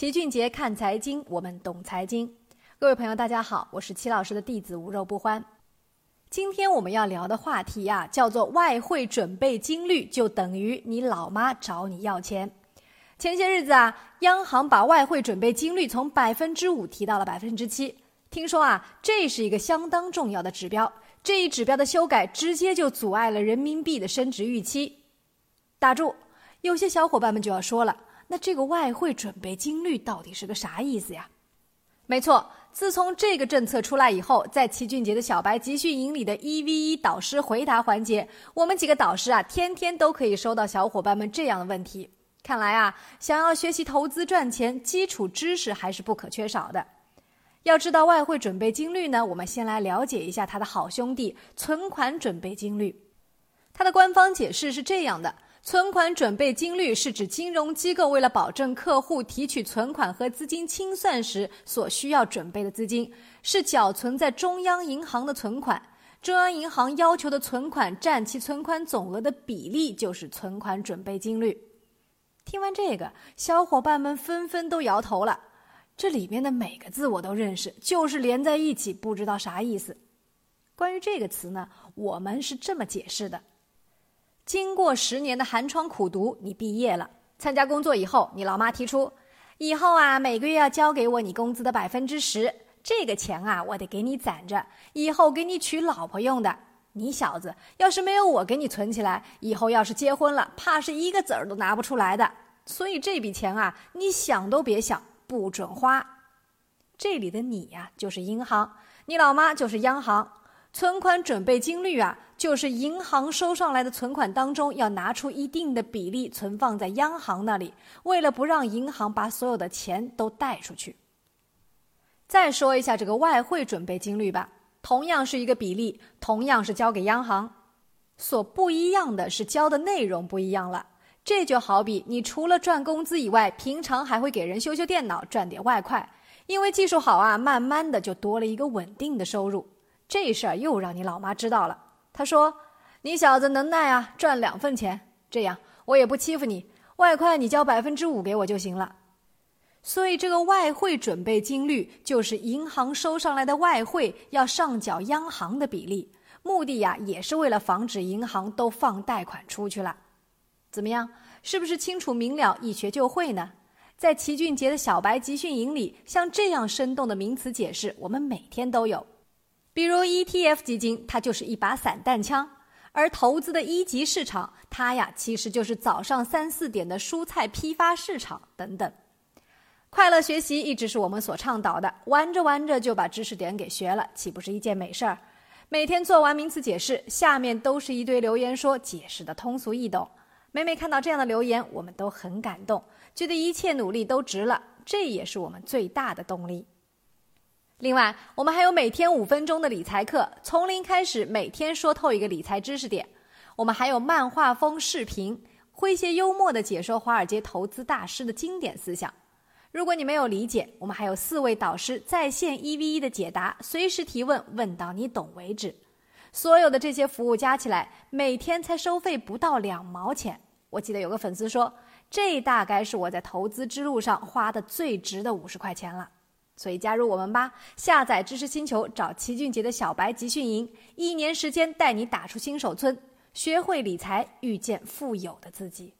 齐俊杰看财经，我们懂财经。各位朋友，大家好，我是齐老师的弟子无肉不欢。今天我们要聊的话题呀，叫做外汇准备金率，就等于你老妈找你要钱。前些日子啊，央行把外汇准备金率从百分之五提到了百分之七。听说啊，这是一个相当重要的指标。这一指标的修改，直接就阻碍了人民币的升值预期。打住！有些小伙伴们就要说了，那这个外汇准备金率到底是个啥意思呀？没错，自从这个政策出来以后，在齐俊杰的小白集训营里的一 v 一导师回答环节，我们几个导师啊，天天都可以收到小伙伴们这样的问题。看来啊，想要学习投资赚钱，基础知识还是不可缺少的。要知道外汇准备金率呢，我们先来了解一下他的好兄弟——存款准备金率。它的官方解释是这样的：存款准备金率是指金融机构为了保证客户提取存款和资金清算时所需要准备的资金，是缴存在中央银行的存款。中央银行要求的存款占其存款总额的比例就是存款准备金率。听完这个，小伙伴们纷纷都摇头了。这里面的每个字我都认识，就是连在一起不知道啥意思。关于这个词呢，我们是这么解释的：经过十年的寒窗苦读，你毕业了，参加工作以后，你老妈提出，以后啊每个月要交给我你工资的百分之十，这个钱啊我得给你攒着，以后给你娶老婆用的。你小子要是没有我给你存起来，以后要是结婚了，怕是一个子儿都拿不出来的。所以这笔钱啊，你想都别想。不准花，这里的你呀就是银行，你老妈就是央行。存款准备金率啊，就是银行收上来的存款当中要拿出一定的比例存放在央行那里，为了不让银行把所有的钱都贷出去。再说一下这个外汇准备金率吧，同样是一个比例，同样是交给央行，所不一样的是交的内容不一样了。这就好比你除了赚工资以外，平常还会给人修修电脑，赚点外快。因为技术好啊，慢慢的就多了一个稳定的收入。这事儿又让你老妈知道了，她说：“你小子能耐啊，赚两份钱，这样我也不欺负你，外快你交百分之五给我就行了。”所以这个外汇准备金率就是银行收上来的外汇要上缴央行的比例，目的呀也是为了防止银行都放贷款出去了。怎么样？是不是清楚明了，一学就会呢？在齐俊杰的小白集训营里，像这样生动的名词解释，我们每天都有。比如 ETF 基金，它就是一把散弹枪；而投资的一级市场，它呀其实就是早上三四点的蔬菜批发市场等等。快乐学习一直是我们所倡导的，玩着玩着就把知识点给学了，岂不是一件美事儿？每天做完名词解释，下面都是一堆留言说解释的通俗易懂。每每看到这样的留言，我们都很感动，觉得一切努力都值了。这也是我们最大的动力。另外，我们还有每天五分钟的理财课，从零开始，每天说透一个理财知识点。我们还有漫画风视频，诙谐幽默的解说华尔街投资大师的经典思想。如果你没有理解，我们还有四位导师在线一 v 一的解答，随时提问，问到你懂为止。所有的这些服务加起来，每天才收费不到两毛钱。我记得有个粉丝说，这大概是我在投资之路上花的最值的五十块钱了。所以加入我们吧，下载知识星球，找齐俊杰的小白集训营，一年时间带你打出新手村，学会理财，遇见富有的自己。